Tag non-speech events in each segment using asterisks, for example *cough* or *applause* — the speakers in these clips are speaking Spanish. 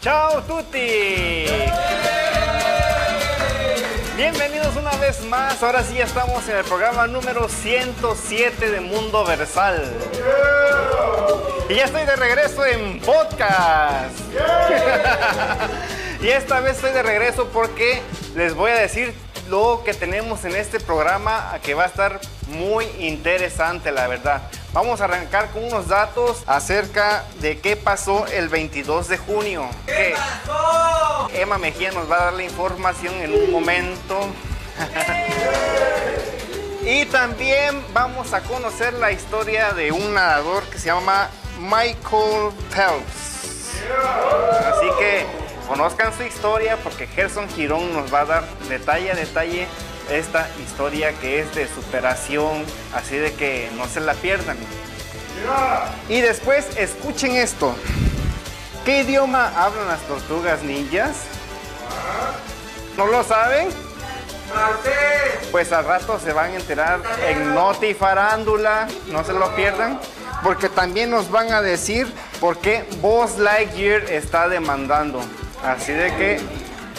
Ciao tutti. Bienvenidos una vez más. Ahora sí ya estamos en el programa número 107 de Mundo Versal. Y ya estoy de regreso en podcast. y esta vez estoy de regreso porque les voy a decir lo que tenemos en este programa que va a estar muy interesante, la verdad. Vamos a arrancar con unos datos acerca de qué pasó el 22 de junio. ¿Qué pasó? Emma Mejía nos va a dar la información en un momento. *laughs* y también vamos a conocer la historia de un nadador que se llama Michael Phelps. Así que conozcan su historia porque Gerson Girón nos va a dar detalle a detalle esta historia que es de superación, así de que no se la pierdan. Y después escuchen esto. ¿Qué idioma hablan las tortugas ninjas? ¿No lo saben? Pues al rato se van a enterar en Noti Farándula, no se lo pierdan, porque también nos van a decir por qué Buzz Lightyear está demandando. Así de que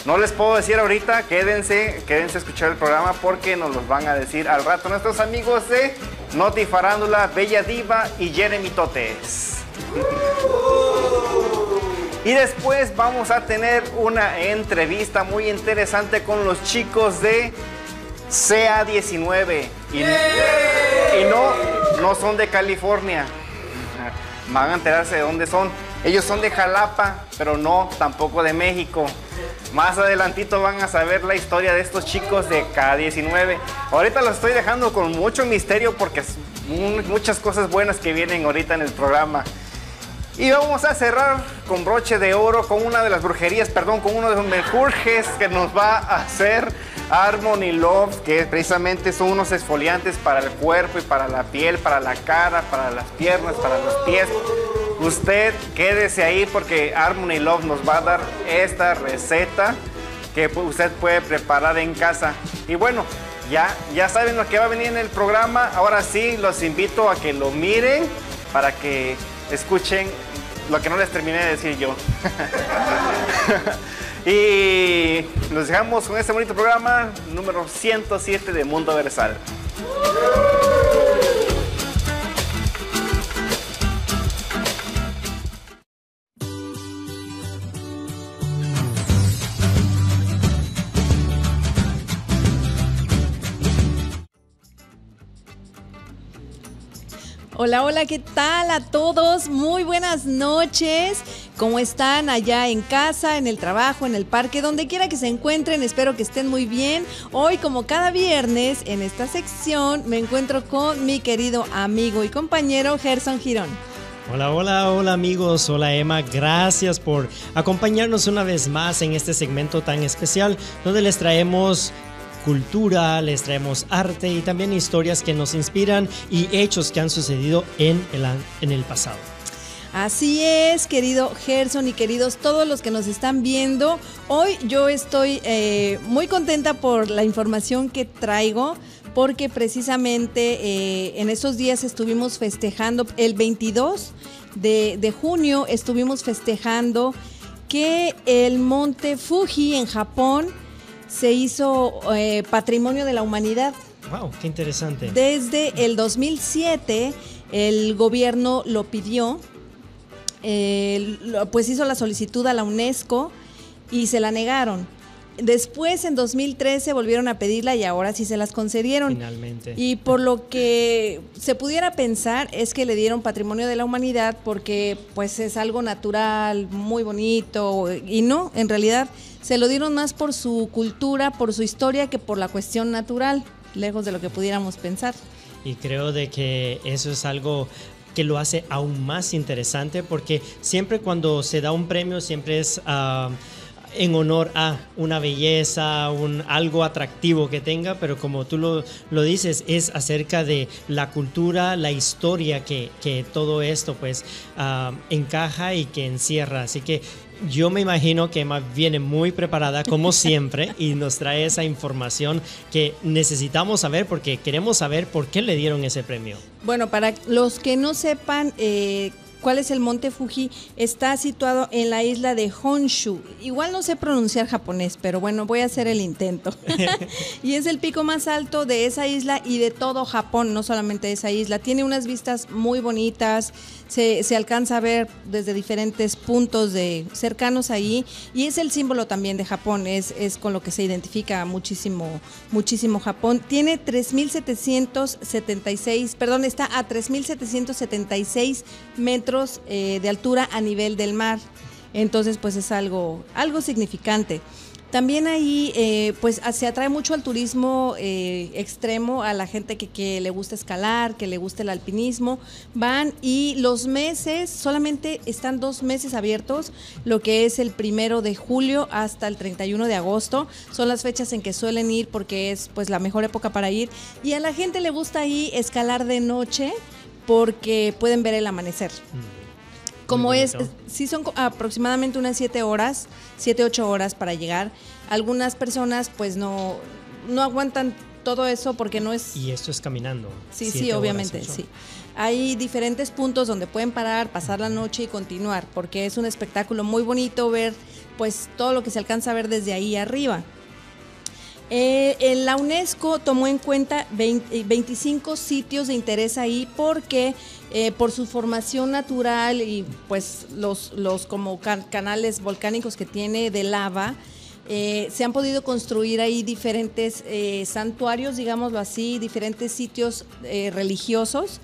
no les puedo decir ahorita, quédense, quédense a escuchar el programa porque nos los van a decir al rato nuestros amigos de Noti Farándula, Bella Diva y Jeremy Totes. Y después vamos a tener una entrevista muy interesante con los chicos de CA19. Y, y no, no son de California. Van a enterarse de dónde son. Ellos son de Jalapa, pero no tampoco de México. Más adelantito van a saber la historia de estos chicos de K19. Ahorita los estoy dejando con mucho misterio porque muchas cosas buenas que vienen ahorita en el programa. Y vamos a cerrar con broche de oro con una de las brujerías, perdón, con uno de los mejurjes que nos va a hacer Harmony Love, que precisamente son unos exfoliantes para el cuerpo y para la piel, para la cara, para las piernas, para los pies. Usted quédese ahí porque Harmony Love nos va a dar esta receta que usted puede preparar en casa. Y bueno, ya, ya saben lo que va a venir en el programa. Ahora sí, los invito a que lo miren para que escuchen lo que no les terminé de decir yo. *laughs* y nos dejamos con este bonito programa número 107 de Mundo Versal. Hola, hola, ¿qué tal a todos? Muy buenas noches. ¿Cómo están allá en casa, en el trabajo, en el parque, donde quiera que se encuentren? Espero que estén muy bien. Hoy, como cada viernes, en esta sección me encuentro con mi querido amigo y compañero Gerson Girón. Hola, hola, hola amigos, hola Emma, gracias por acompañarnos una vez más en este segmento tan especial donde les traemos cultura, les traemos arte y también historias que nos inspiran y hechos que han sucedido en el, en el pasado. Así es, querido Gerson y queridos todos los que nos están viendo. Hoy yo estoy eh, muy contenta por la información que traigo porque precisamente eh, en esos días estuvimos festejando, el 22 de, de junio estuvimos festejando que el monte Fuji en Japón se hizo eh, Patrimonio de la Humanidad. ¡Wow! ¡Qué interesante! Desde el 2007 el gobierno lo pidió, pues hizo la solicitud a la UNESCO y se la negaron. Después, en 2013, volvieron a pedirla y ahora sí se las concedieron. Finalmente. Y por lo que se pudiera pensar es que le dieron patrimonio de la humanidad porque pues es algo natural, muy bonito, y no, en realidad se lo dieron más por su cultura, por su historia, que por la cuestión natural, lejos de lo que pudiéramos pensar. Y creo de que eso es algo que lo hace aún más interesante porque siempre cuando se da un premio siempre es... Ah, en honor a una belleza, un, algo atractivo que tenga, pero como tú lo, lo dices, es acerca de la cultura, la historia que, que todo esto pues ah, encaja y que encierra. Así que yo me imagino que Emma viene muy preparada como *laughs* siempre y nos trae esa información que necesitamos saber porque queremos saber por qué le dieron ese premio. Bueno, para los que no sepan, eh, ¿Cuál es el monte Fuji? Está situado en la isla de Honshu. Igual no sé pronunciar japonés, pero bueno, voy a hacer el intento. *laughs* *laughs* y es el pico más alto de esa isla y de todo Japón, no solamente de esa isla. Tiene unas vistas muy bonitas, se, alcanza a ver desde diferentes puntos de cercanos ahí y es el símbolo también de Japón, es, es con lo que se identifica muchísimo, muchísimo Japón. Tiene 3.776, perdón, está a 3.776 metros eh, de altura a nivel del mar. Entonces, pues es algo, algo significante. También ahí, eh, pues se atrae mucho al turismo eh, extremo, a la gente que, que, le gusta escalar, que le gusta el alpinismo. Van y los meses, solamente están dos meses abiertos, lo que es el primero de julio hasta el 31 de agosto. Son las fechas en que suelen ir porque es pues la mejor época para ir. Y a la gente le gusta ahí escalar de noche porque pueden ver el amanecer. Mm. Como es, sí son aproximadamente unas 7 horas, 7, 8 horas para llegar. Algunas personas pues no, no aguantan todo eso porque no es... Y esto es caminando. Sí, sí, obviamente, sí. Hay diferentes puntos donde pueden parar, pasar la noche y continuar, porque es un espectáculo muy bonito ver pues todo lo que se alcanza a ver desde ahí arriba. Eh, la UNESCO tomó en cuenta 25 sitios de interés ahí porque eh, por su formación natural y pues los, los como canales volcánicos que tiene de lava, eh, se han podido construir ahí diferentes santuarios, digámoslo así, diferentes sitios religiosos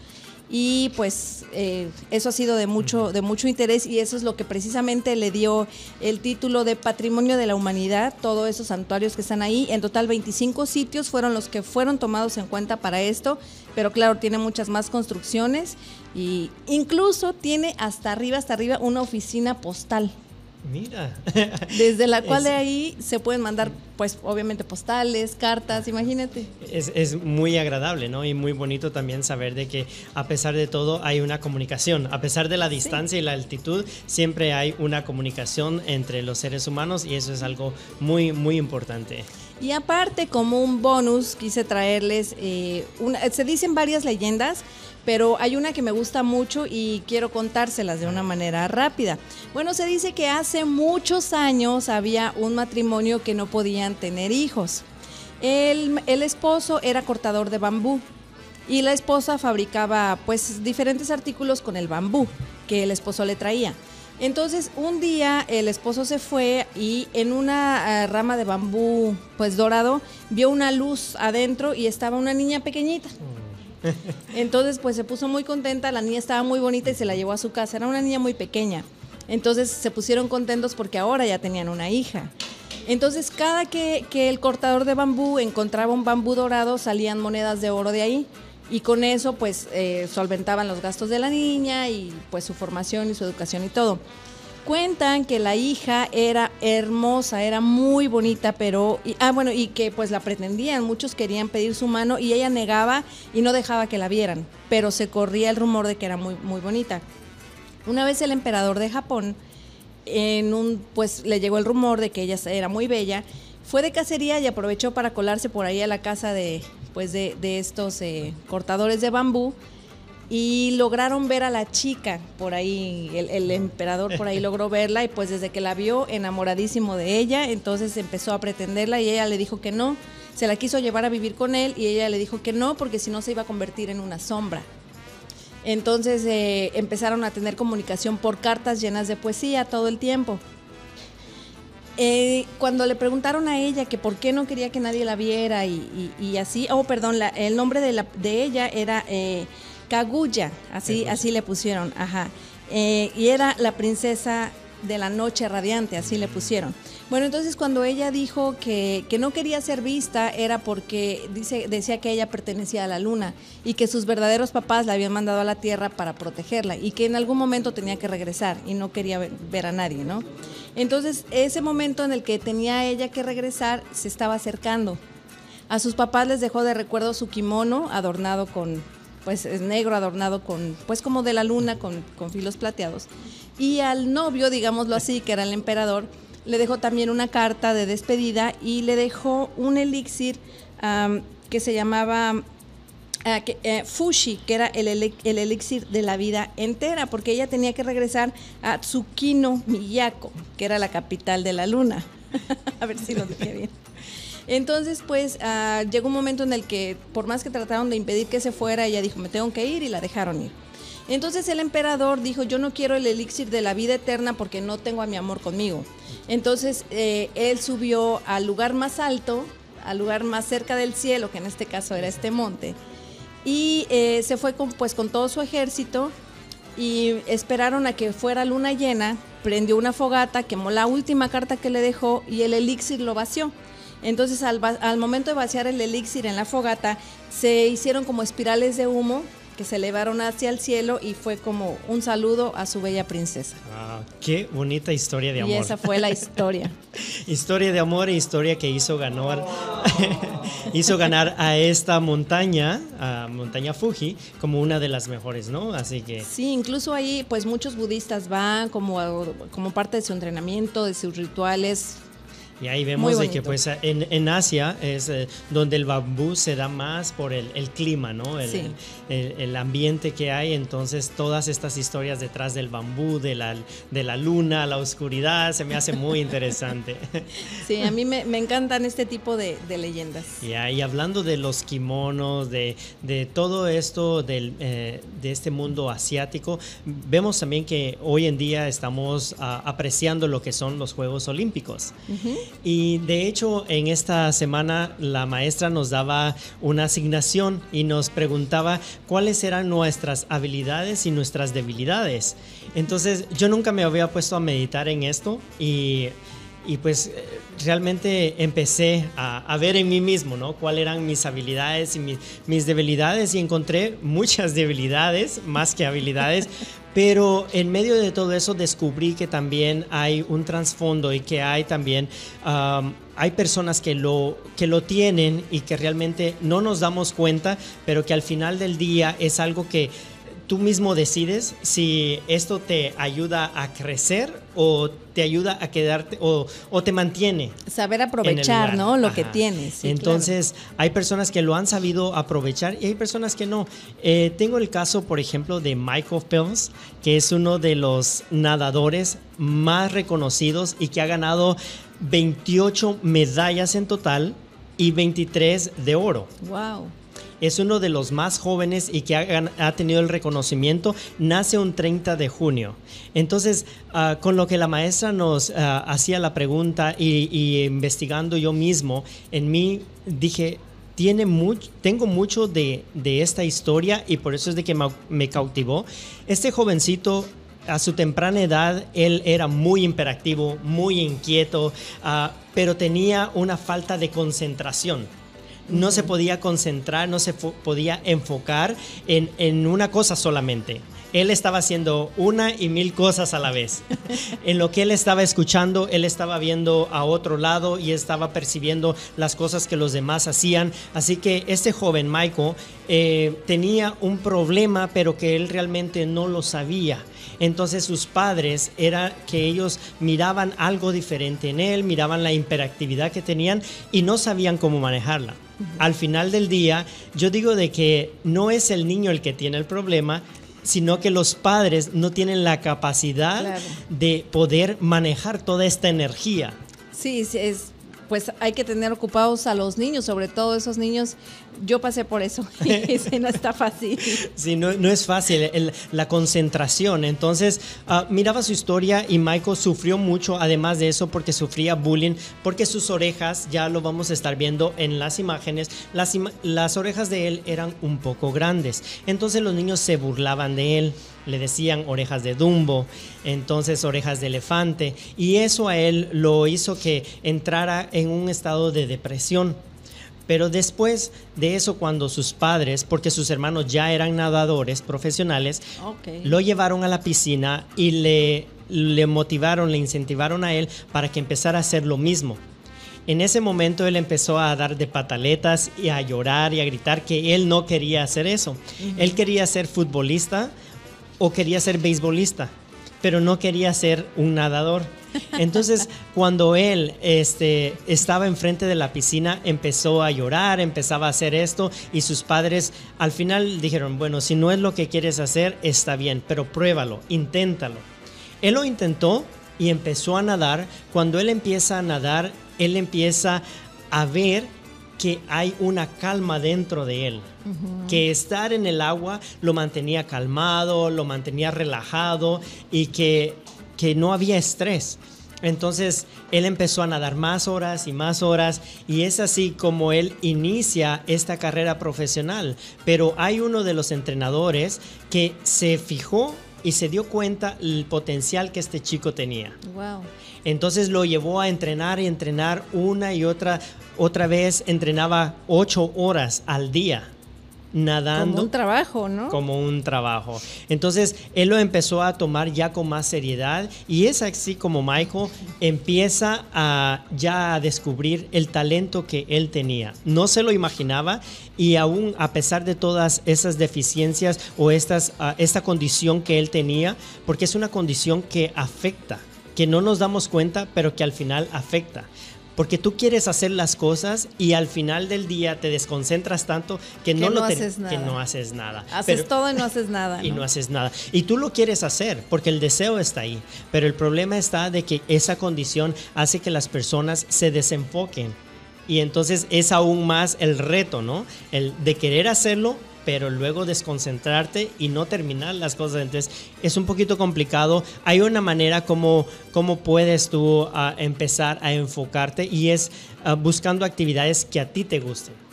y pues eh, eso ha sido de mucho, de mucho interés y eso es lo que precisamente le dio el título de Patrimonio de la Humanidad, todos esos santuarios que están ahí. En total 25 sitios fueron los que fueron tomados en cuenta para esto, pero claro, tiene muchas más construcciones y incluso tiene hasta arriba, hasta arriba una oficina postal. Mira. Desde la *laughs* cual de ahí se pueden mandar, pues obviamente postales, cartas, imagínate. Es, muy agradable, ¿no? Y muy bonito también saber de que a pesar de todo hay una comunicación. A pesar de la distancia y la altitud, siempre hay una comunicación entre los seres humanos y eso es algo muy, muy importante. Y aparte, como un bonus, quise traerles, eh, una, se dicen varias leyendas, pero hay una que me gusta mucho y quiero contárselas de una manera rápida. Bueno, se dice que hace muchos años había un matrimonio que no podían tener hijos. El, esposo era cortador de bambú y la esposa fabricaba pues diferentes artículos con el bambú que el esposo le traía. Entonces un día el esposo se fue y en una eh, rama de bambú pues dorado vio una luz adentro y estaba una niña pequeñita. Mm. *laughs* Entonces, pues se puso muy contenta, la niña estaba muy bonita y se la llevó a su casa. Era una niña muy pequeña. Entonces se pusieron contentos porque ahora ya tenían una hija. Entonces, cada que, el cortador de bambú encontraba un bambú dorado, salían monedas de oro de ahí. Y con eso, pues, eh, solventaban los gastos de la niña y pues su formación y su educación y todo. Cuentan que la hija era hermosa, era muy bonita, pero, ah, bueno, y que pues la pretendían, muchos querían pedir su mano y ella negaba y no dejaba que la vieran, pero se corría el rumor de que era muy, muy bonita. Una vez el emperador de Japón, en un, pues le llegó el rumor de que ella era muy bella, fue de cacería y aprovechó para colarse por ahí a la casa de, pues de, estos eh, cortadores de bambú y lograron ver a la chica por ahí, el, emperador por ahí *laughs* logró verla y pues desde que la vio enamoradísimo de ella, entonces empezó a pretenderla y ella le dijo que no, se la quiso llevar a vivir con él y ella le dijo que no porque si no se iba a convertir en una sombra. Entonces eh, empezaron a tener comunicación por cartas llenas de poesía todo el tiempo. Eh, cuando le preguntaron a ella que por qué no quería que nadie la viera y, así, oh, perdón, el nombre de, la, de ella era eh, Kaguya, así, así le pusieron, ajá. Eh, y era la princesa de la noche radiante, así le pusieron. Bueno, entonces cuando ella dijo que, no quería ser vista era porque dice, decía que ella pertenecía a la luna y que sus verdaderos papás la habían mandado a la tierra para protegerla y que en algún momento tenía que regresar y no quería ver, a nadie, ¿no? Entonces ese momento en el que tenía ella que regresar se estaba acercando. A sus papás les dejó de recuerdo su kimono adornado con, pues es negro adornado con, pues como de la luna, con, filos plateados. Y al novio, digámoslo así, que era el emperador, le dejó también una carta de despedida y le dejó un elixir que se llamaba ah, eh, Fushi, que era el elixir de la vida entera, porque ella tenía que regresar a Tsukino Miyako, que era la capital de la luna. *laughs* a ver si lo dije bien. Entonces, pues ah, llegó un momento en el que, por más que trataron de impedir que se fuera, ella dijo, me tengo que ir y la dejaron ir. Entonces el emperador dijo, yo no quiero el elixir de la vida eterna porque no tengo a mi amor conmigo. Entonces eh, él subió al lugar más alto, al lugar más cerca del cielo, que en este caso era este monte, y eh, se fue con, pues con todo su ejército y esperaron a que fuera luna llena, prendió una fogata, quemó la última carta que le dejó y el elixir lo vació. Entonces al, al momento de vaciar el elixir en la fogata, se hicieron como espirales de humo que se elevaron hacia el cielo y fue como un saludo a su bella princesa. Wow, qué bonita historia de amor. Y esa fue la *laughs* historia. Historia de amor e historia que hizo ganar, *laughs* hizo ganar a esta montaña, a montaña Fuji, como una de las mejores, ¿no? Así que Sí, incluso ahí pues muchos budistas van como, como parte de su entrenamiento, de sus rituales. Y ahí vemos de que pues en, en Asia es eh, donde el bambú se da más por el, el clima, ¿no? El, Sí. el- el ambiente que hay, entonces todas estas historias detrás del bambú, de la, de la luna, la oscuridad, se me hace muy *laughs* interesante. Sí, a mí me, me encantan este tipo de, de leyendas. Y hablando de los kimonos, de, de todo esto del, eh, de este mundo asiático, vemos también que hoy en día estamos ah, apreciando lo que son los Juegos Olímpicos. Y de hecho, en esta semana la maestra nos daba una asignación y nos preguntaba cuáles eran nuestras habilidades y nuestras debilidades. Entonces, yo nunca me había puesto a meditar en esto y y pues eh, realmente empecé a, ver en mí mismo, ¿no? Cuáles eran mis habilidades y mis, mis debilidades y encontré muchas *laughs* debilidades más que habilidades, pero en medio de todo eso descubrí que también hay un trasfondo y que hay también... am, hay personas que lo, que lo tienen y que realmente no nos damos cuenta, pero que al final del día es algo que tú mismo decides si esto te ayuda a crecer o te ayuda a quedarte o, o te mantiene. Saber aprovechar. ¿no? Lo que tienes. sí, Entonces, hay personas que lo han sabido aprovechar y hay personas que no. Eh, tengo el caso, por ejemplo, de Michael Phelps, que es uno de los nadadores más reconocidos y que ha ganado 28 medallas en total y 23 de oro. Wow. Es uno de los más jóvenes y que ha, tenido el reconocimiento, nace un 30 de junio. Entonces, ah, con lo que la maestra nos ah, hacía la pregunta y, investigando yo mismo, en mí dije, tiene tengo mucho de, esta historia y por eso es de que me, me cautivó. Este jovencito a su temprana edad él era muy imperactivo, muy inquieto, ah, pero tenía una falta de concentración. No se podía concentrar, no se podía enfocar en, en una cosa solamente. Él estaba haciendo una y mil cosas a la vez. *laughs* en lo que él estaba escuchando, él estaba viendo a otro lado y estaba percibiendo las cosas que los demás hacían. Así que este joven Michael eh, tenía un problema, pero que él realmente no lo sabía. Entonces sus padres era que ellos miraban algo diferente en él, miraban la hiperactividad que tenían y no sabían cómo manejarla. Al final del día, yo digo de que no es el niño el que tiene el problema, sino que los padres no tienen la capacidad Claro. de poder manejar toda esta energía. Sí, sí, es, pues hay que tener ocupados a los niños, sobre todo esos niños. Yo pasé por eso *laughs* no está fácil. Sí, no, no es fácil la concentración. Entonces, ah, miraba su historia y Michael sufrió mucho, además de eso, porque sufría bullying, porque sus orejas, ya lo vamos a estar viendo en las imágenes, las, las orejas de él eran un poco grandes. Entonces los niños se burlaban de él, le decían orejas de Dumbo, entonces orejas de elefante, y eso a él lo hizo que entrara en un estado de depresión. Pero después de eso, cuando sus padres, porque sus hermanos ya eran nadadores profesionales, lo llevaron a la piscina y le, le motivaron, le incentivaron a él para que empezara a hacer lo mismo. En ese momento él empezó a dar de pataletas y a llorar y a gritar que él no quería hacer eso. Él quería ser futbolista o quería ser beisbolista. Pero no quería ser un nadador. Entonces, *laughs* cuando él este, estaba enfrente de la piscina, empezó a llorar, empezaba a hacer esto y sus padres al final dijeron, bueno, si no es lo que quieres hacer, está bien, pero pruébalo, inténtalo. Él lo intentó y empezó a nadar. Cuando él empieza a nadar, él empieza a ver que hay una calma dentro de él, que estar en el agua lo mantenía calmado, lo mantenía relajado y que, que no había estrés. Entonces él empezó a nadar más horas y más horas y es así como él inicia esta carrera profesional. Pero hay uno de los entrenadores que se fijó y se dio cuenta el potencial que este chico tenía. Wow. Entonces lo llevó a entrenar y entrenar una y otra, otra vez entrenaba ocho horas al día nadando. Como un trabajo, ¿no? Como un trabajo. Entonces, él lo empezó a tomar ya con más seriedad y es así como Michael empieza a ya a descubrir el talento que él tenía. No se lo imaginaba y aún a pesar de todas esas deficiencias o estas, ah, esta condición que él tenía, porque es una condición que afecta que no nos damos cuenta, pero que al final afecta. Porque tú quieres hacer las cosas y al final del día te desconcentras tanto que, no, lo haces nada. que no haces nada. Haces todo y no haces nada. *laughs* Y no haces nada. Y tú lo quieres hacer porque el deseo está ahí. Pero el problema está de que esa condición hace que las personas se desenfoquen. Y entonces es aún más el reto, ¿no? El de querer hacerlo, pero luego desconcentrarte y no terminar las cosas. Entonces es un poquito complicado. Hay una manera como, como puedes tú ah, empezar a enfocarte y es ah, buscando actividades que a ti te gusten.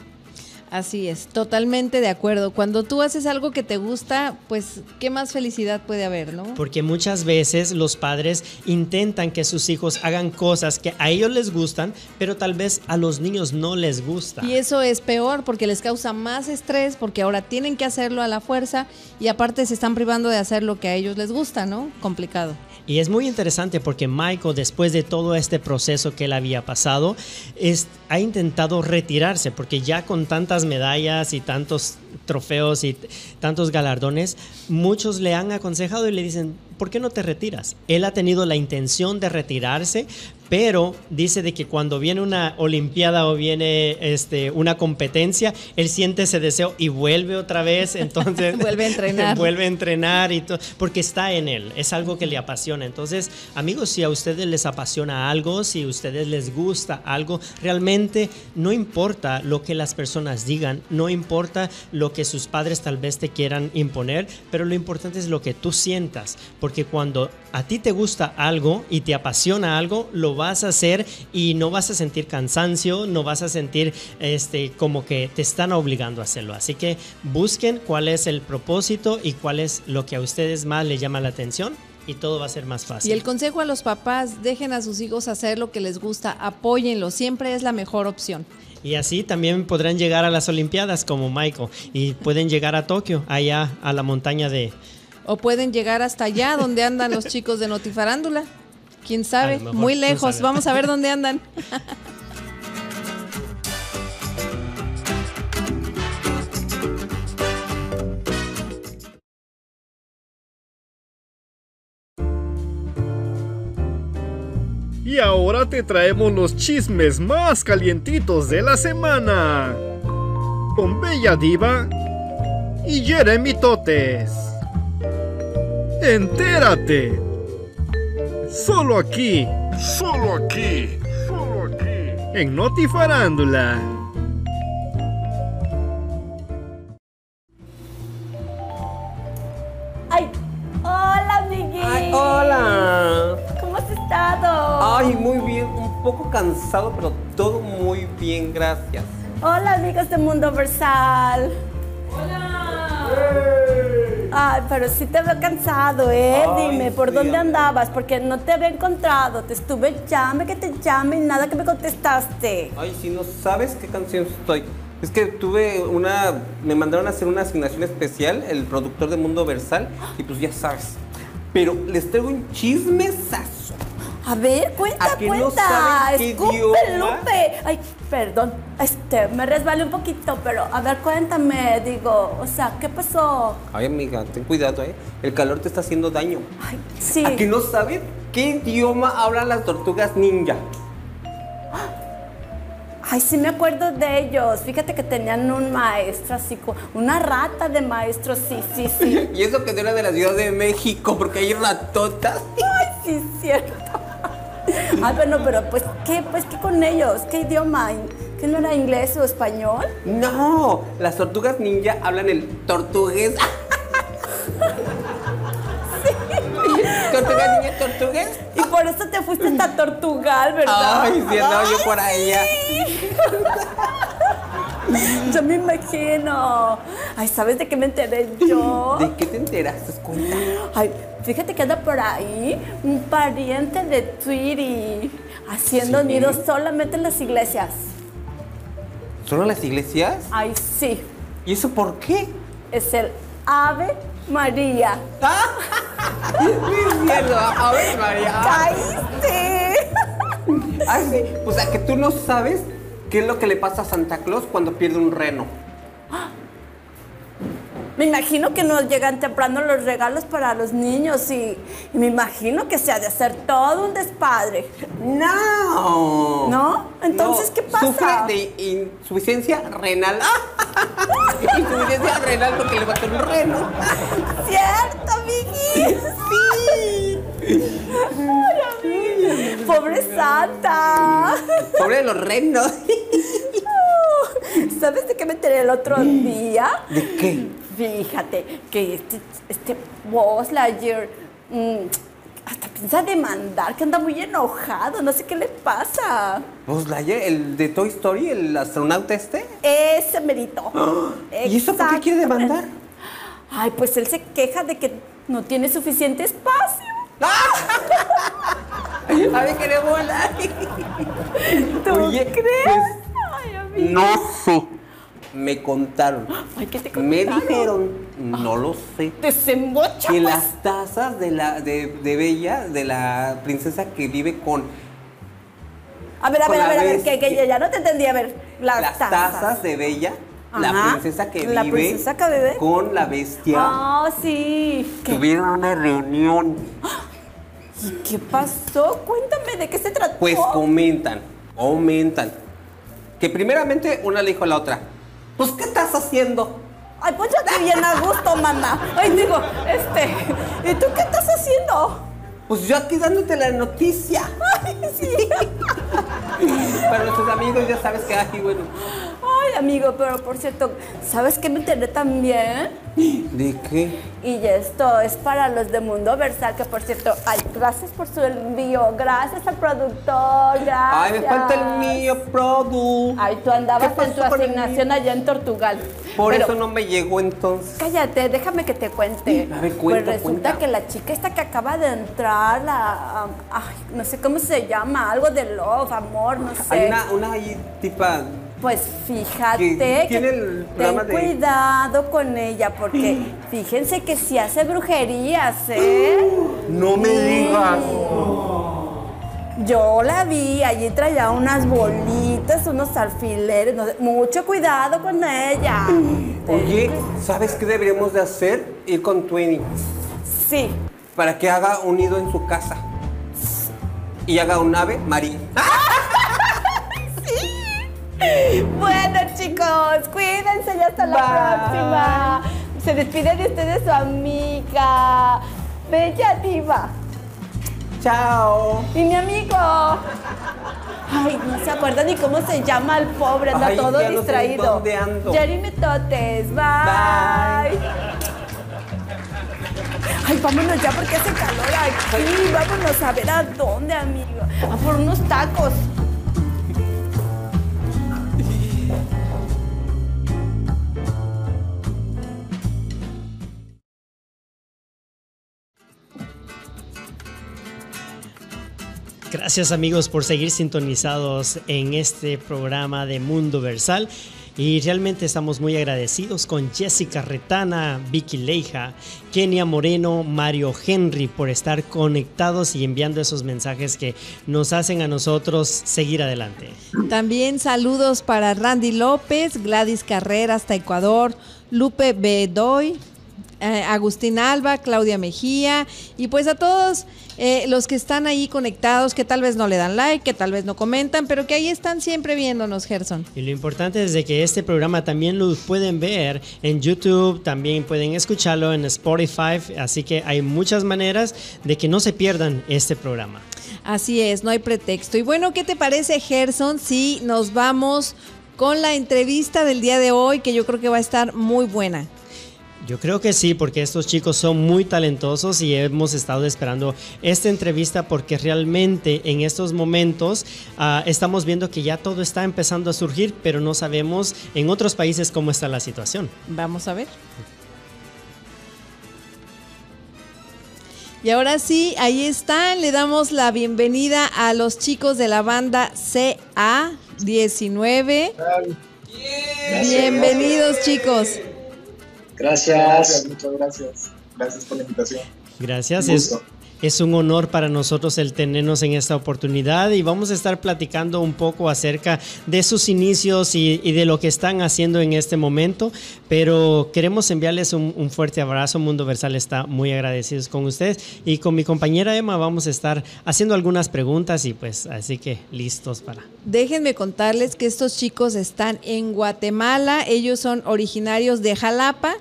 Así es, totalmente de acuerdo. Cuando tú haces algo que te gusta, pues qué más felicidad puede haber, ¿no? Porque muchas veces los padres intentan que sus hijos hagan cosas que a ellos les gustan, pero tal vez a los niños no les gusta. Y eso es peor porque les causa más estrés porque ahora tienen que hacerlo a la fuerza y aparte se están privando de hacer lo que a ellos les gusta, ¿no? Complicado. Y es muy interesante porque Michael, después de todo este proceso que él había pasado, es, ha intentado retirarse porque ya con medallas y tantos trofeos y tantos galardones, muchos le han aconsejado y le dicen, ¿por qué no te retiras? Él ha tenido la intención de retirarse, pero dice de que cuando viene una olimpiada o viene este, una competencia, él siente ese deseo y vuelve otra vez, *laughs* entonces *laughs* vuelve a entrenar. *laughs* vuelve a entrenar y todo, porque está en él, es algo que le apasiona. Entonces, amigos, si a ustedes les apasiona algo, si a ustedes les gusta algo, realmente no importa lo que las personas digan, no importa lo que sus padres tal vez te quieran imponer, pero lo importante es lo que tú sientas, porque cuando a ti te gusta algo y te apasiona algo, lo vas a hacer y no vas a sentir cansancio, no vas a sentir este, como que te están obligando a hacerlo. Así que busquen cuál es el propósito y cuál es lo que a ustedes más les llama la atención y todo va a ser más fácil. Y el consejo a los papás, dejen a sus hijos hacer lo que les gusta, apóyenlo, siempre es la mejor opción. Y así también podrán llegar a las Olimpiadas como Michael y pueden llegar a Tokio, allá a la montaña de... O pueden llegar hasta allá donde andan los chicos de Notifarándula. ¿Quién sabe? Muy lejos. Vamos a ver dónde andan. *laughs* Y ahora te traemos los chismes más calientitos de la semana. Con Bella Diva y Jeremy Totes. Entérate. Solo aquí. Solo aquí. Solo aquí. En Notifarándula. Ay, hola, Miguel. Ay, hola. ¿Cómo has estado? Ay, muy bien, un poco cansado, pero todo muy bien, gracias. Hola, amigos de Mundo Versal. Ay, pero sí te veo cansado, ¿eh? Ay, Dime, ¿por sí, dónde andabas? Porque no te había encontrado. Te estuve llame que te llame y nada que me contestaste. Ay, si no sabes qué canción estoy. Es que tuve una. Me mandaron a hacer una asignación especial, el productor de Mundo Versal, y pues ya sabes. Pero les traigo un chismesazo. A ver, cuenta, ¿A que no cuenta. saben qué Escupe, idioma? Lupe. Ay, perdón. Este, me resbalé un poquito, pero a ver, cuéntame. Digo, o sea, ¿qué pasó? Ay, amiga, ten cuidado, ¿eh? El calor te está haciendo daño. Ay, sí. ¿A que no saben qué idioma hablan las tortugas ninja? *gasps* Ay, sí me acuerdo de ellos. Fíjate que tenían un maestro así, una rata de maestro, sí, sí, sí. *laughs* Y eso que no era de la Ciudad de México, porque hay ratotas. Ay, sí, cierto. Ay, bueno, pero pues, ¿qué? Pues, ¿qué con ellos? ¿Qué idioma? ¿Que no era inglés o español? No, las tortugas ninja hablan el tortugués. *laughs* Tortugas ninja, tortugués. Y por eso te fuiste hasta Tortugal, ¿verdad? Ay, sí, andaba yo por allá. *laughs* Yo me imagino. Ay, ¿sabes de qué me enteré yo? *laughs* ¿De qué te enteraste? Cuéntame. Ay, fíjate que anda por ahí un pariente de Tweety haciendo ¿Sí? nidos solamente en las iglesias. ¿Solo las iglesias? Ay, sí. ¿Y eso por qué? Es el Ave María. *laughs* Mi cielo, a ver, María. ¡Caíste! Ay, sí. O sea, que tú no sabes qué es lo que le pasa a Santa Claus cuando pierde un reno. Me imagino que nos llegan temprano los regalos para los niños y, y me imagino que se ha de hacer todo un despadre. No. ¿No? Entonces, No, ¿qué pasa? Sufre de insuficiencia renal. *laughs* insuficiencia renal porque le mató un reno. ¡Cierto, amiguis! ¡Sí! Ay. ¡Pobre Santa! Pobre de los renos. ¿Sabes de qué me enteré el otro día? ¿De qué? Fíjate que este, este Buzz Lightyear mm, hasta piensa demandar, que anda muy enojado, no sé qué le pasa. Buzz Lightyear, el de Toy Story, el astronauta este. Ese merito. *gasps* ¿Y eso por qué quiere demandar? Ay, pues él se queja de que no tiene suficiente espacio. A ver, quiere volar. ¿Tú Oye, crees? pues. No sé. Me contaron. *gasps* Ay, ¿qué te Me dijeron, no lo sé. Desembocha. Que las tazas de la de, de Bella, de la princesa que vive con A ver, a ver, a ver, a ver, que, que ya no te entendí. A ver, las, las tazas. tazas de Bella, la princesa que La vive princesa que vive. con la bestia. Ah, sí. ¿Qué, Tuvieron una reunión. *gasps* qué pasó? Cuéntame, ¿de qué se trató? Pues comentan, comentan. Que primeramente una le dijo a la otra, pues ¿qué estás haciendo? Ay, ponchate bien a gusto, mamá. Ay, digo, este, ¿y tú qué estás haciendo? Pues yo aquí dándote la noticia. Ay, sí. Para nuestros amigos ya sabes que aquí, bueno. Ay, amigo, pero por cierto, ¿sabes qué me enteré también? ¿De qué? Y esto es para los de Mundo Versal, que por cierto, ay, gracias por su envío, gracias al productor, gracias. Ay, me falta el mío, Produ. Ay, tú andabas ¿Qué en tu asignación allá en Tortugal. Por Pero- eso no me llegó entonces. Cállate, déjame que te cuente. A ver, cuenta, Pues resulta cuenta. que la chica esta que acaba de entrar, la, ay, no sé cómo se llama, algo de love, amor, no sé. Hay una, una ahí tipa. Pues fíjate Que que, el ten de- cuidado con ella porque *gasps* fíjense que si hace brujerías, ¿eh? *gasps* No me digas. Yo la vi, allí traía unas bolitas, unos alfileres, no sé, mucho cuidado con ella. *gasps* Oye, ¿sabes qué deberíamos de hacer? Ir con Twenty. Sí, Para que haga un nido en su casa. Y haga un ave marín. *laughs* Bueno, chicos, cuídense y hasta la próxima. Se despide de ustedes su amiga Bella Diva Chao. y mi amigo. Ay, no se acuerda ni cómo se llama el pobre, anda Ay, todo ya no sé distraído. dónde ando. Jeremy Totes, bye. Bye. Ay, vámonos ya porque hace calor aquí. Vámonos a ver a dónde, amigo. A por unos tacos. Gracias amigos por seguir sintonizados en este programa de Mundo Versal. Y realmente estamos muy agradecidos con Jessica Retana, Vicky Leija, Kenia Moreno, Mario Henry por estar conectados y enviando esos mensajes que nos hacen a nosotros seguir adelante. También saludos para Randy López, Gladys Carrera hasta Ecuador, Lupe Bedoy, eh, Agustín Alba, Claudia Mejía y pues a todos eh, los que están ahí conectados, que tal vez no le dan like, que tal vez no comentan, pero que ahí están siempre viéndonos, Gerson. Y lo importante es de que este programa también lo pueden ver en YouTube, también pueden escucharlo en Spotify, así que hay muchas maneras de que no se pierdan este programa. Así es, no hay pretexto. Y bueno, ¿qué te parece, Gerson, si nos vamos con la entrevista del día de hoy, que yo creo que va a estar muy buena? Yo creo que sí, porque estos chicos son muy talentosos y hemos estado esperando esta entrevista porque realmente en estos momentos uh, estamos viendo que ya todo está empezando a surgir, pero no sabemos en otros países cómo está la situación. Vamos a ver. Y ahora sí, ahí están. Le damos la bienvenida a los chicos de la banda CA19. Bienvenidos, chicos. Gracias. Muchas gracias. Gracias por la invitación. Gracias. Es, es, un honor para nosotros el tenernos en esta oportunidad y vamos a estar platicando un poco acerca de sus inicios y, de lo que están haciendo en este momento. Pero queremos enviarles un, un, fuerte abrazo. Mundo Versal está muy agradecidos con ustedes y con mi compañera Emma vamos a estar haciendo algunas preguntas y pues así que listos para. Déjenme contarles que estos chicos están en Guatemala. Ellos son originarios de Jalapa.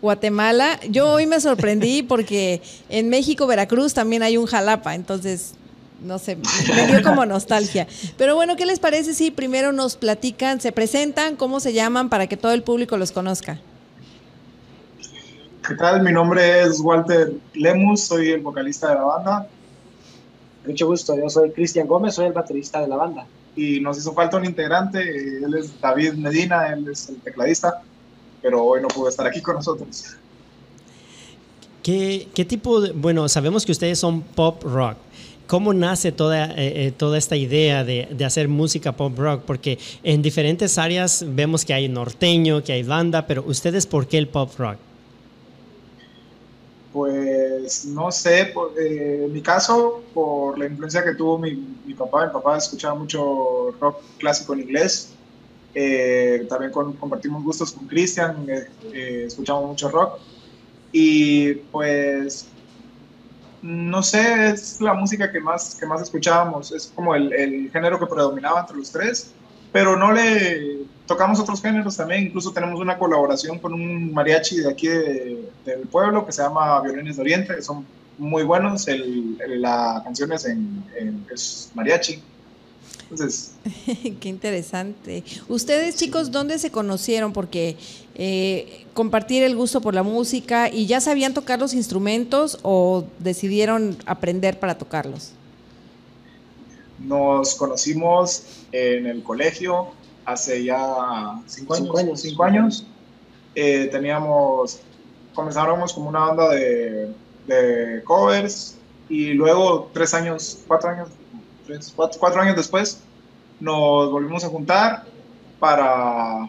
Guatemala. Yo hoy me sorprendí *laughs* porque en México, Veracruz también hay un Jalapa, entonces no sé, me dio como *laughs* nostalgia. Pero bueno, ¿qué les parece si primero nos platican, se presentan, cómo se llaman para que todo el público los conozca? ¿Qué tal? Mi nombre es Walter Lemus, soy el vocalista de la banda. Mucho gusto, yo soy Cristian Gómez, soy el baterista de la banda. Y nos hizo falta un integrante, él es David Medina, él es el tecladista pero hoy no pudo estar aquí con nosotros. ¿Qué, qué tipo de, bueno, sabemos que ustedes son pop rock. ¿Cómo nace toda, eh, toda esta idea de, de, hacer música pop rock? Porque en diferentes áreas vemos que hay norteño, que hay banda, pero ustedes, ¿por qué el pop rock? Pues no sé, por, eh, en mi caso, por la influencia que tuvo mi, mi papá, mi papá escuchaba mucho rock clásico en inglés, eh, también compartimos gustos con Cristian, eh, eh, escuchamos mucho rock. Y pues, no sé, es la música que más, que más escuchábamos, es como el, género que predominaba entre los tres, pero no le tocamos otros géneros también, incluso tenemos una colaboración con un mariachi de aquí de, del pueblo que se llama Violines de Oriente, que son muy buenos, el, el, la canción es en, en es mariachi. Entonces. *laughs* Qué interesante. Ustedes, chicos, ¿dónde se conocieron? Porque eh, compartir el gusto por la música y ya sabían tocar los instrumentos o decidieron aprender para tocarlos. Nos conocimos en el colegio hace ya cinco años. Cinco años. Cinco años. Eh, teníamos, comenzábamos como una banda de, de covers y luego tres años, cuatro años tres, cuatro, cuatro, años después, nos volvimos a juntar para,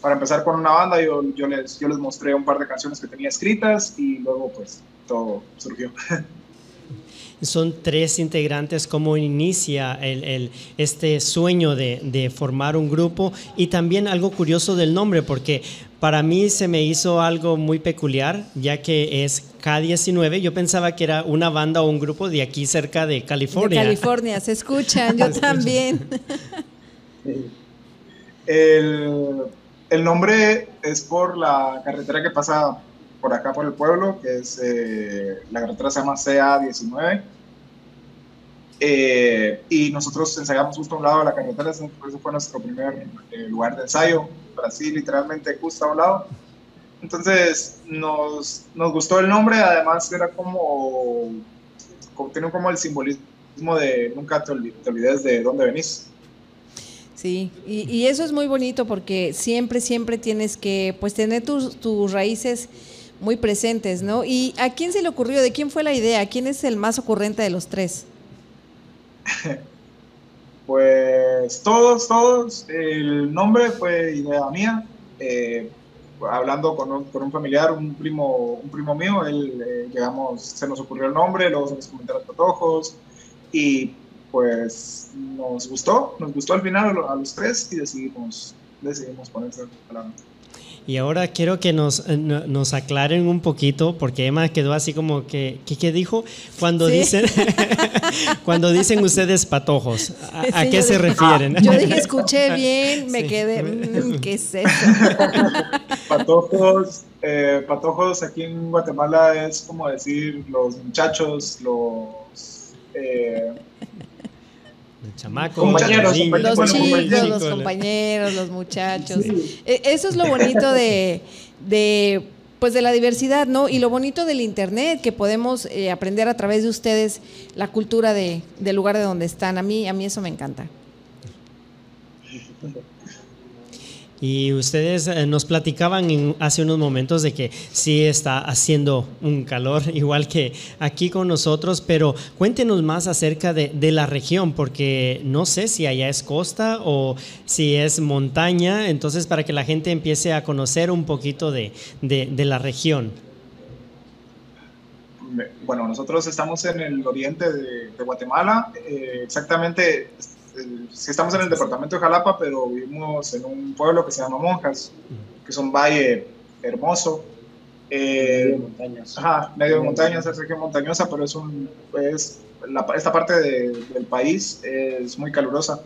para empezar con una banda. Yo, yo, les, yo les mostré un par de canciones que tenía escritas y luego pues todo surgió. *laughs* Son tres integrantes, ¿cómo inicia el, el, este sueño de, de formar un grupo? Y también algo curioso del nombre, porque para mí se me hizo algo muy peculiar, ya que es K19. Yo pensaba que era una banda o un grupo de aquí cerca de California. De California, se escuchan, yo *laughs* también. El, el, nombre es por la carretera que pasa por acá, por el pueblo, que es eh, la carretera se llama CA19. Eh, y nosotros ensayamos justo a un lado de la carretera, ese fue nuestro primer eh, lugar de ensayo, Brasil, literalmente justo a un lado. Entonces nos, nos gustó el nombre, además era como, como tiene como el simbolismo de nunca te, olvides, te olvides de dónde venís. Sí, y, y, eso es muy bonito porque siempre, siempre tienes que pues tener tus, tus raíces muy presentes, ¿no? ¿Y a quién se le ocurrió? ¿De quién fue la idea? ¿Quién es el más ocurrente de los tres? *laughs* Pues todos, todos. El nombre fue idea mía. Eh, hablando con un, con un, familiar, un primo, un primo mío, él, eh, llegamos, se nos ocurrió el nombre, luego se nos comentaron los patojos y pues nos gustó, nos gustó al final a los tres y decidimos, decidimos ponerse palabra. Y ahora quiero que nos, eh, nos aclaren un poquito, porque Emma quedó así como que, ¿qué, dijo? Cuando dicen *laughs* cuando dicen ustedes patojos, ¿a, qué se refieren? Yo dije, escuché *laughs* bien, me quedé, mm, *laughs* ¿qué es eso? Patojos, eh, patojos aquí en Guatemala es como decir los muchachos, los... Eh, chamacos, compañeros, los, chicos, los compañeros, los muchachos. E, eso es lo bonito de, de, pues de la diversidad, ¿no? Y lo bonito del internet, que podemos eh, aprender a través de ustedes la cultura de, del lugar de donde están. A mí, a mí eso me encanta. Y ustedes eh, nos platicaban hace unos momentos de que sí está haciendo un calor, *laughs* igual que aquí con nosotros, pero cuéntenos más acerca de, la región, porque no sé si allá es costa o si es montaña, entonces para que la gente empiece a conocer un poquito de, la región. Bueno, nosotros estamos en el oriente de, Guatemala, eh, exactamente si estamos en el departamento de Jalapa, pero vivimos en un pueblo que se llama Monjas, que es un valle hermoso. Eh, medio de montañas. Ajá, medio de montañas, es región montañosa, pero es un, es la, esta parte del país es muy calurosa.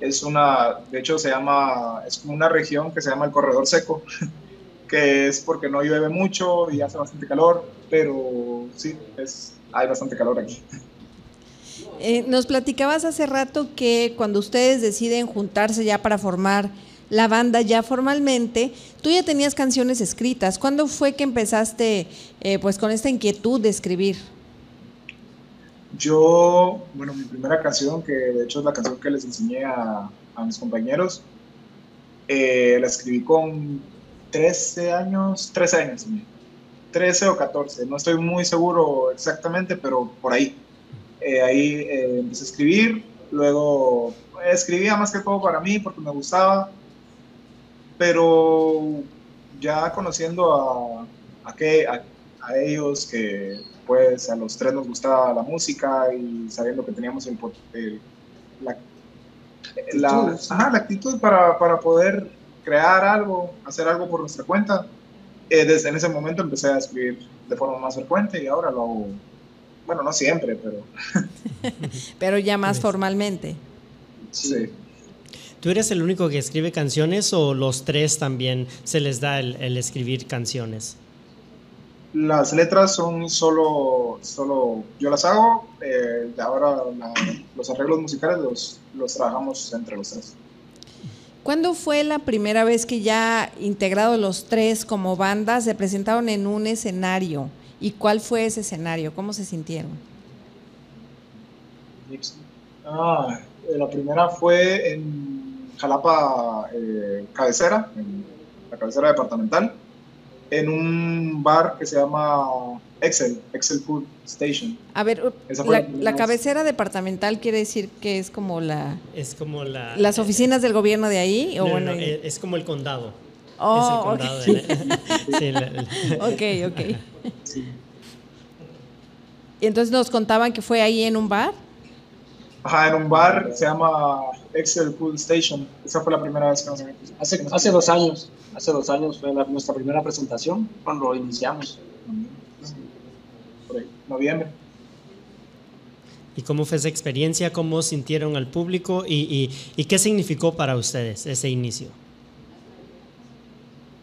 Es una, de hecho se llama, es como una región que se llama el corredor seco, *laughs* que es porque no llueve mucho y hace bastante calor, pero sí, es, hay bastante calor aquí. Eh, nos platicabas hace rato que cuando ustedes deciden juntarse ya para formar la banda ya formalmente, tú ya tenías canciones escritas. ¿Cuándo fue que empezaste eh, pues con esta inquietud de escribir? Yo, bueno, mi primera canción, que de hecho es la canción que les enseñé a, mis compañeros, eh, la escribí con 13 años, 13 años, 13 o 14, no estoy muy seguro exactamente, pero por ahí. Eh, ahí eh, empecé a escribir, luego escribía más que todo para mí porque me gustaba, pero ya conociendo a, a, que, a, ellos que pues a los tres nos gustaba la música y sabiendo que teníamos el, la, la, ajá, la, actitud para, para, poder crear algo, hacer algo por nuestra cuenta, eh, desde en ese momento empecé a escribir de forma más frecuente y ahora lo hago bueno, no siempre, pero... *laughs* pero ya más formalmente. Sí. ¿Tú eres el único que escribe canciones o los tres también se les da el, escribir canciones? Las letras son solo, solo yo las hago, eh, ahora los arreglos musicales los, los trabajamos entre los tres. ¿Cuándo fue la primera vez que ya integrados los tres como banda se presentaron en un escenario? ¿Y cuál fue ese escenario? ¿Cómo se sintieron? Ah, eh, la primera fue en Jalapa, eh, cabecera, en la cabecera departamental, en un bar que se llama Excel, Excel Food Station. A ver, la, cabecera departamental quiere decir que es como la... Es como la... Las oficinas del gobierno de ahí. ¿o bueno, es como el condado. Oh, ok, ok. Y entonces nos contaban que fue ahí en un bar. Ajá, en un bar, se llama Excel Food Station. Esa fue la primera vez que nos Hace, hace dos años, hace dos años fue nuestra primera presentación cuando iniciamos. Por ahí, noviembre. ¿Y cómo fue esa experiencia? ¿Cómo sintieron al público? ¿Y, y qué significó para ustedes ese inicio?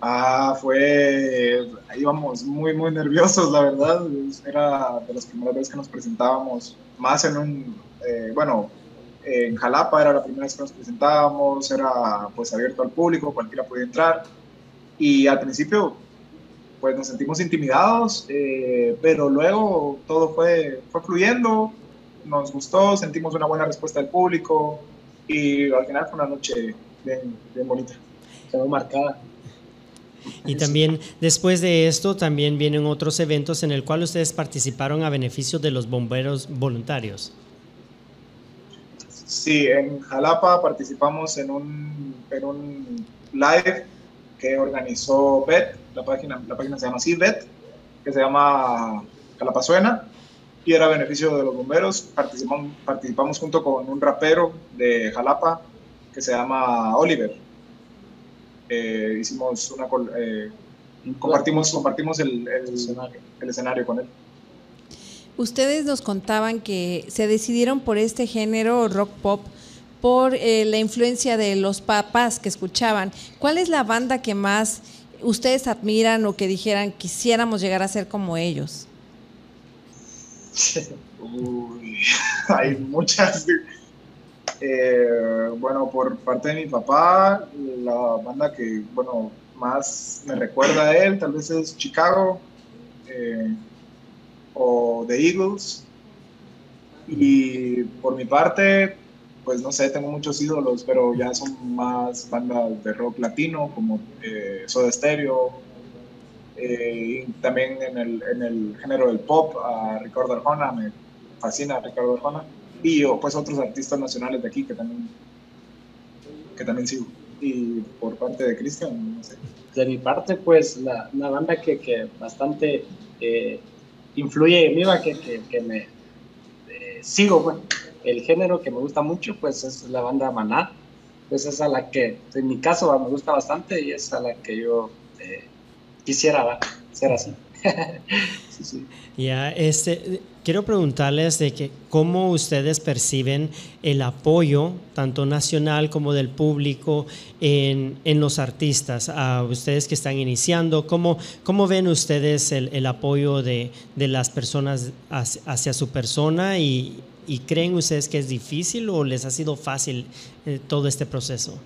Ah, fue, íbamos muy, muy nerviosos, la verdad. Era de las primeras veces que nos presentábamos, más en un, eh, bueno, en Jalapa era la primera vez que nos presentábamos, era pues abierto al público, cualquiera podía entrar. Y al principio, pues nos sentimos intimidados, eh, pero luego todo fue, fue fluyendo, nos gustó, sentimos una buena respuesta del público y al final fue una noche bien, bien bonita. Quedó marcada. Y también después de esto también vienen otros eventos en el cual ustedes participaron a beneficio de los bomberos voluntarios. Sí, en Jalapa participamos en un, en un live que organizó Bet, la página, la página se llama así, Bet, que se llama Jalapa Suena, y era beneficio de los bomberos. Participamos, participamos junto con un rapero de Jalapa que se llama Oliver. Eh, hicimos una, col- eh, compartimos, compartimos el, el- el escenario con él. Ustedes nos contaban que se decidieron por este género rock pop por eh, la influencia de los papás que escuchaban. ¿Cuál es la banda que más ustedes admiran o que dijeran quisiéramos llegar a ser como ellos? *laughs* Uy, *laughs* hay muchas. Eh, bueno, por parte de mi papá, la banda que, bueno, más me recuerda a él, tal vez es Chicago eh, o The Eagles. Y por mi parte, pues no sé, tengo muchos ídolos, pero ya son más bandas de rock latino, como eh, Soda Stereo, eh, también en el, en el género del pop, a Ricardo Arjona, me fascina Ricardo Arjona, y pues otros artistas nacionales de aquí que también, que también sigo. Y por parte de Cristian, no sé. De mi parte, pues la, una banda que, que bastante eh, influye en mí, va, que, que, que me eh, sigo, pues. El género que me gusta mucho, pues es la banda Maná. Pues es a la que, en mi caso, va, me gusta bastante y es a la que yo eh, quisiera va, ser así. *laughs* sí, sí. Ya, este, quiero preguntarles de que cómo ustedes perciben el apoyo, tanto nacional como del público, en, en los artistas, a ustedes que están iniciando, ¿cómo, cómo ven ustedes el, el apoyo de, de las personas hacia, su persona y, y creen ustedes que es difícil o les ha sido fácil eh, todo este proceso?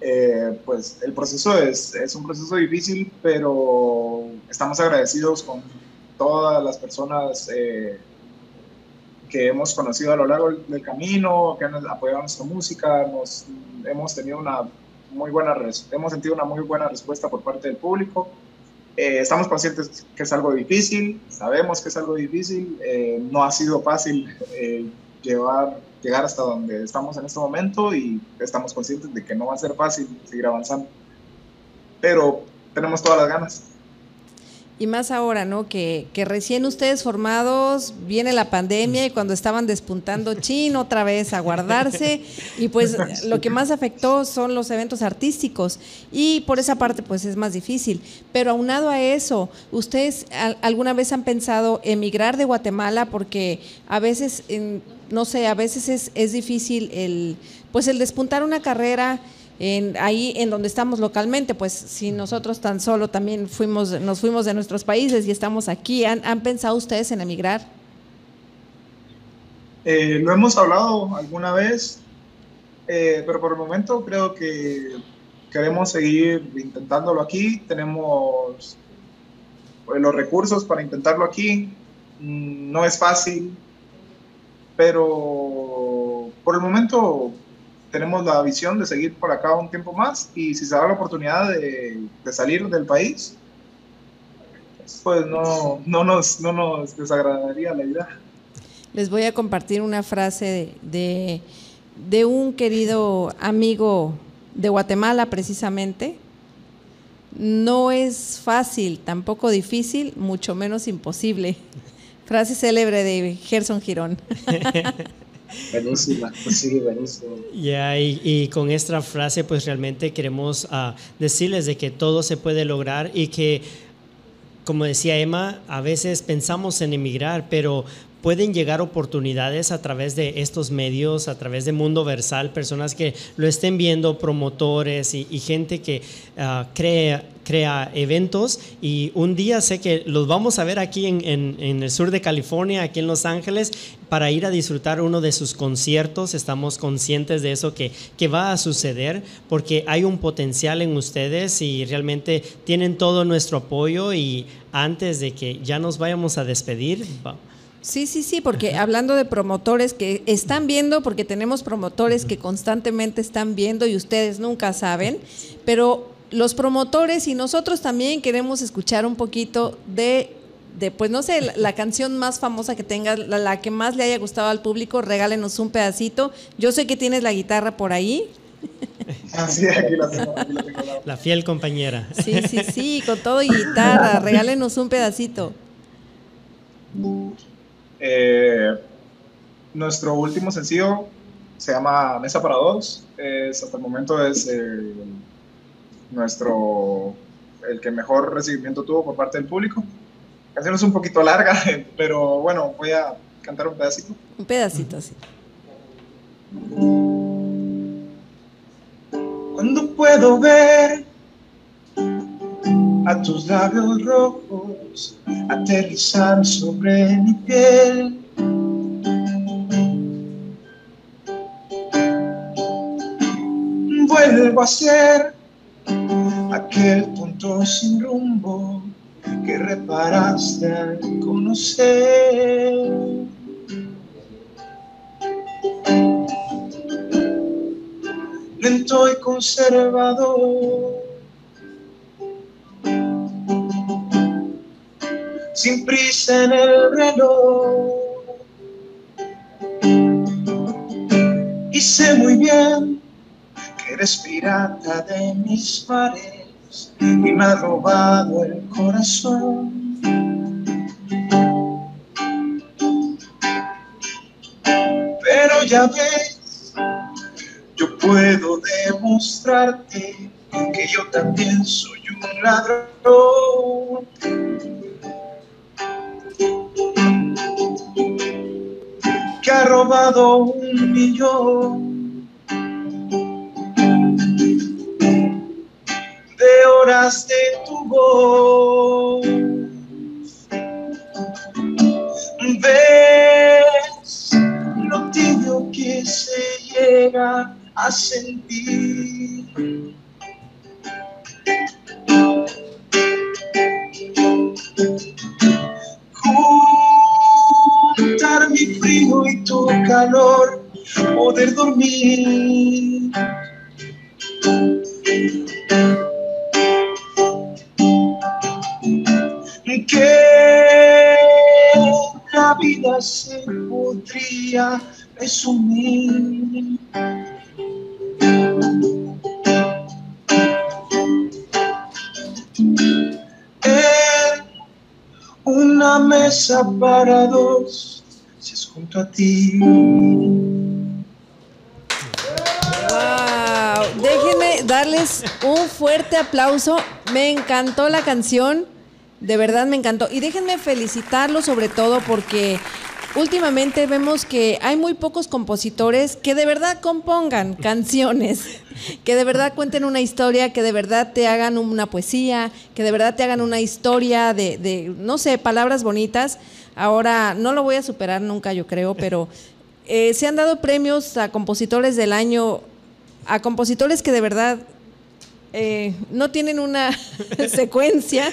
Eh, pues el proceso es, es un proceso difícil, pero estamos agradecidos con todas las personas eh, que hemos conocido a lo largo del camino, que han apoyado nuestra música, nos, hemos tenido una muy buena, hemos sentido una muy buena respuesta por parte del público. Eh, estamos conscientes que es algo difícil, sabemos que es algo difícil, eh, no ha sido fácil eh, llevar, llegar hasta donde estamos en este momento y estamos conscientes de que no va a ser fácil seguir avanzando. Pero tenemos todas las ganas. Y más ahora, ¿no? Que, que recién ustedes formados, viene la pandemia y cuando estaban despuntando *laughs* chin otra vez a guardarse y pues *laughs* lo que más afectó son los eventos artísticos y por esa parte pues es más difícil. Pero aunado a eso, ¿ustedes al- alguna vez han pensado emigrar de Guatemala? Porque a veces, no sé, a veces es, es difícil el, pues el despuntar una carrera ahí en donde estamos localmente, pues si nosotros tan solo también fuimos, nos fuimos de nuestros países y estamos aquí, ¿han, han pensado ustedes en emigrar? Eh, lo hemos hablado alguna vez, eh, pero por el momento creo que queremos seguir intentándolo aquí. Tenemos pues, los recursos para intentarlo aquí. Mm, No es fácil, pero por el momento tenemos la visión de seguir por acá un tiempo más y si se da la oportunidad de, de salir del país, pues no, no, nos, no nos desagradaría la idea. Les voy a compartir una frase de, de, de un querido amigo de Guatemala precisamente. No es fácil, tampoco difícil, mucho menos imposible. Frase célebre de Gerson Girón. *laughs* Buenísima, pues sí, buenísimo. Ya, y, y con esta frase pues realmente queremos ah, decirles de que todo se puede lograr y que, como decía Emma, a veces pensamos en emigrar, pero pueden llegar oportunidades a través de estos medios, a través de Mundo Versal, personas que lo estén viendo, promotores y, y gente que ah, crea, crea eventos. Y un día sé que los vamos a ver aquí en, en- en el sur de California, aquí en Los Ángeles, para ir a disfrutar uno de sus conciertos. Estamos conscientes de eso que, que va a suceder porque hay un potencial en ustedes y realmente tienen todo nuestro apoyo. Y antes de que ya nos vayamos a despedir, va- Sí, sí, sí, porque hablando de promotores que están viendo, porque tenemos promotores que constantemente están viendo y ustedes nunca saben, pero los promotores y nosotros también queremos escuchar un poquito de de, pues no sé, la, la canción más famosa que tengas, la, la que más le haya gustado al público, regálenos un pedacito. Yo sé que tienes la guitarra por ahí. Así, aquí la tengo, aquí la tengo. La fiel compañera. Sí, sí, sí, con todo y guitarra, *laughs* regálenos un pedacito. Eh, nuestro último sencillo se llama Mesa para Dos. Es, hasta el momento es eh, nuestro, el que mejor recibimiento tuvo por parte del público. La canción es un poquito larga, *laughs* pero bueno, voy a cantar un pedacito. Un pedacito así. Cuando puedo ver a tus labios rojos aterrizar sobre mi piel. Vuelvo a ser aquel tonto sin rumbo que reparaste al conocer. lento y conservador. Sin prisa en el reloj. Y sé muy bien que eres pirata de mis mares y me ha robado el corazón. Pero ya ves, yo puedo demostrarte que yo también soy un ladrón. Ha robado un millón de horas de tu voz. Ves lo tibio que se llega a sentir. Poder dormir. Que la vida se podría resumir. En una mesa para dos, junto a ti. ¡Wow! Déjenme darles un fuerte aplauso. Me encantó la canción. De verdad me encantó. Y déjenme felicitarlo sobre todo porque últimamente vemos que hay muy pocos compositores que de verdad compongan canciones, *laughs* que de verdad cuenten una historia, que de verdad te hagan una poesía, que de verdad te hagan una historia de, de no sé, palabras bonitas. Ahora, no lo voy a superar nunca, yo creo, pero eh, se han dado premios a compositores del año, a compositores que de verdad eh, no tienen una *laughs* secuencia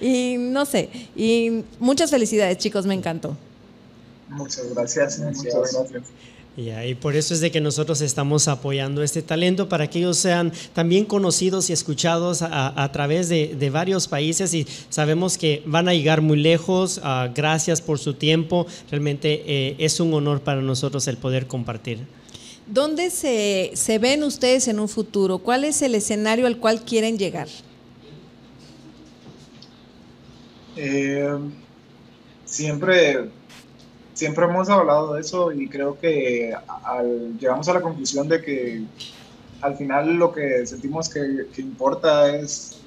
y no sé, y muchas felicidades chicos, me encantó. Muchas gracias. Muchas gracias. Y ahí por eso es de que nosotros estamos apoyando este talento para que ellos sean también conocidos y escuchados a, a través de, de, varios países y sabemos que van a llegar muy lejos. Uh, gracias por su tiempo. Realmente eh, es un honor para nosotros el poder compartir. ¿Dónde se, se ven ustedes en un futuro? ¿Cuál es el escenario al cual quieren llegar? Eh, siempre, siempre hemos hablado de eso y creo que al, llegamos a la conclusión de que al final lo que sentimos que, que importa es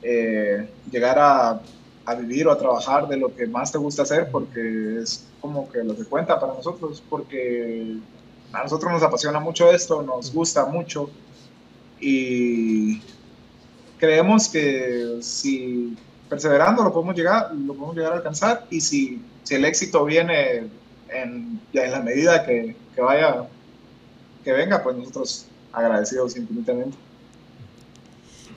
eh, llegar a, a, vivir o a trabajar de lo que más te gusta hacer porque es como que lo que cuenta para nosotros, porque a nosotros nos apasiona mucho esto, nos gusta mucho y creemos que si perseverando lo podemos llegar, lo podemos llegar a alcanzar y si, si el éxito viene en, la medida que, que, vaya, que venga, pues nosotros agradecidos infinitamente.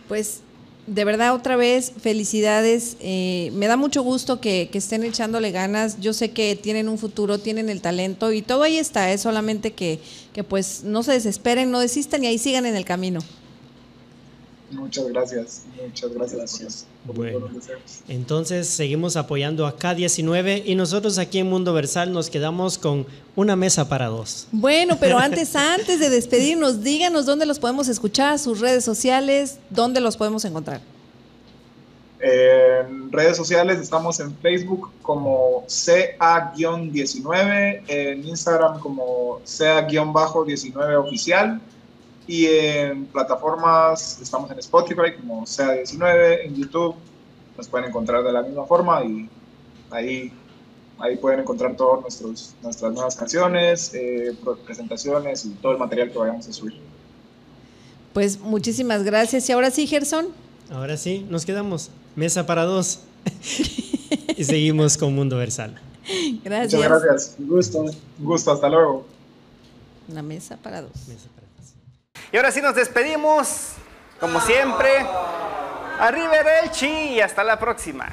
Pues de verdad otra vez felicidades, eh, me da mucho gusto que, que, estén echándole ganas, yo sé que tienen un futuro, tienen el talento y todo ahí está, es solamente que, que pues no se desesperen, no desistan y ahí sigan en el camino. Muchas gracias, muchas gracias. Gracias. por- por Bueno. los deseos. Entonces seguimos apoyando a K19 y nosotros aquí en Mundo Versal nos quedamos con una mesa para dos. Bueno, pero antes, *laughs* antes de despedirnos, díganos dónde los podemos escuchar, sus redes sociales, dónde los podemos encontrar. En redes sociales estamos en Facebook como CA-19, en Instagram como CA-19 oficial y en plataformas estamos en Spotify como CA19, en YouTube nos pueden encontrar de la misma forma y ahí, ahí pueden encontrar todas nuestros, nuestras nuevas canciones, eh, presentaciones y todo el material que vayamos a subir. Pues muchísimas gracias. Y ahora sí, Gerson. Ahora sí, nos quedamos. Mesa para dos. y seguimos con Mundo Versal. Gracias. Muchas gracias. Un gusto. Un gusto, hasta luego. Una mesa para dos. Mesa para dos. Y ahora sí nos despedimos, como siempre. Arriba el chi y hasta la próxima.